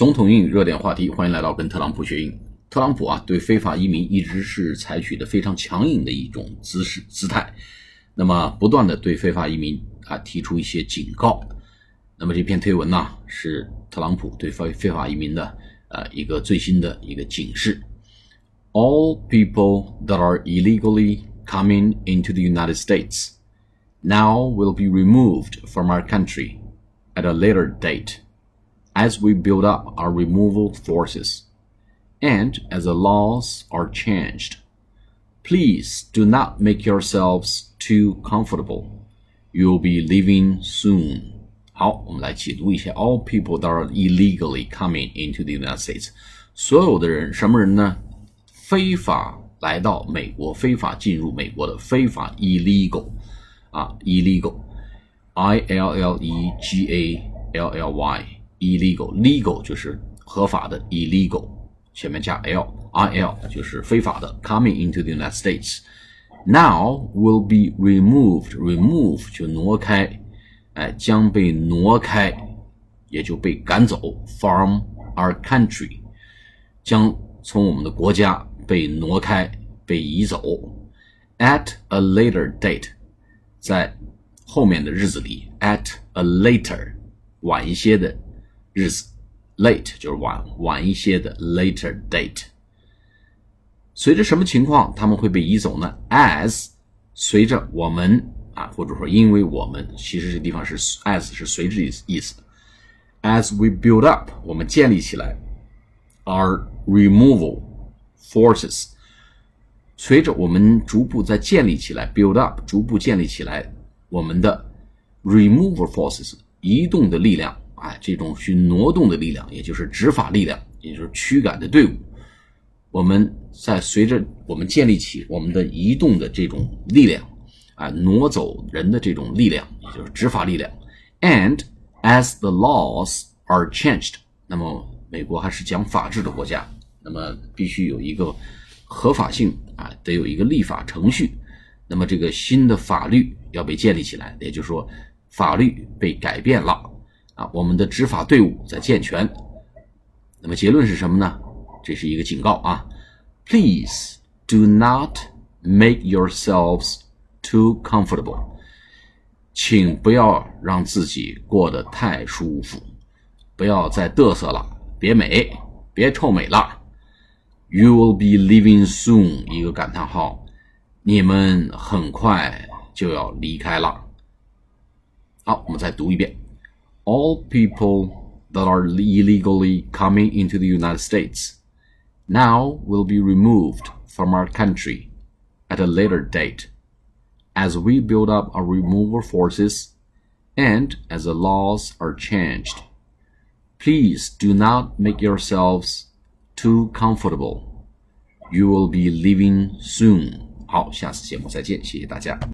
总统英语热点话题，欢迎来到跟特朗普学英。特朗普啊，对非法移民一直是采取的非常强硬的一种姿势姿态，那么不断的对非法移民啊提出一些警告。那么这篇推文呢，是特朗普对非非法移民的呃一个最新的一个警示。All people that are illegally coming into the United States now will be removed from our country at a later date. as we build up our removal forces, and as the laws are changed. Please do not make yourselves too comfortable. You'll be leaving soon. 好，我们来解读一下 all people that are illegally coming into the United States。所有的人，什么人呢？非法来到美国，非法进入美国的非法 illegal 啊，illegal，I L L E G A L L Y。 Illegal legal 就是合法的 illegal 前面加 l i l 就是非法的 coming into the United States now will be removed remove 就挪开哎将被挪开也就被赶走 from our country 将从我们的国家被挪开被移走 at a later date 在后面的日子里 at a later 晚一些的日子，late 就是晚晚一些的 later date。随着什么情况他们会被移走呢？As 随着我们啊，或者说因为我们，其实这地方是 as 是随着意思意思。As we build up，我们建立起来，our removal forces。随着我们逐步在建立起来，build up 逐步建立起来我们的 removal forces 移动的力量。啊，这种去挪动的力量，也就是执法力量，也就是驱赶的队伍，我们在随着我们建立起我们的移动的这种力量，啊，挪走人的这种力量，也就是执法力量。And as the laws are changed，那么美国还是讲法治的国家，那么必须有一个合法性啊，得有一个立法程序。那么这个新的法律要被建立起来，也就是说，法律被改变了。啊，我们的执法队伍在健全。那么结论是什么呢？这是一个警告啊！Please do not make yourselves too comfortable。请不要让自己过得太舒服，不要再嘚瑟了，别美，别臭美了。You will be leaving soon。一个感叹号，你们很快就要离开了。好，我们再读一遍。all people that are illegally coming into the United States now will be removed from our country at a later date as we build up our removal forces and as the laws are changed. Please do not make yourselves too comfortable. You will be leaving soon. 好，下次节目再见，谢谢大家。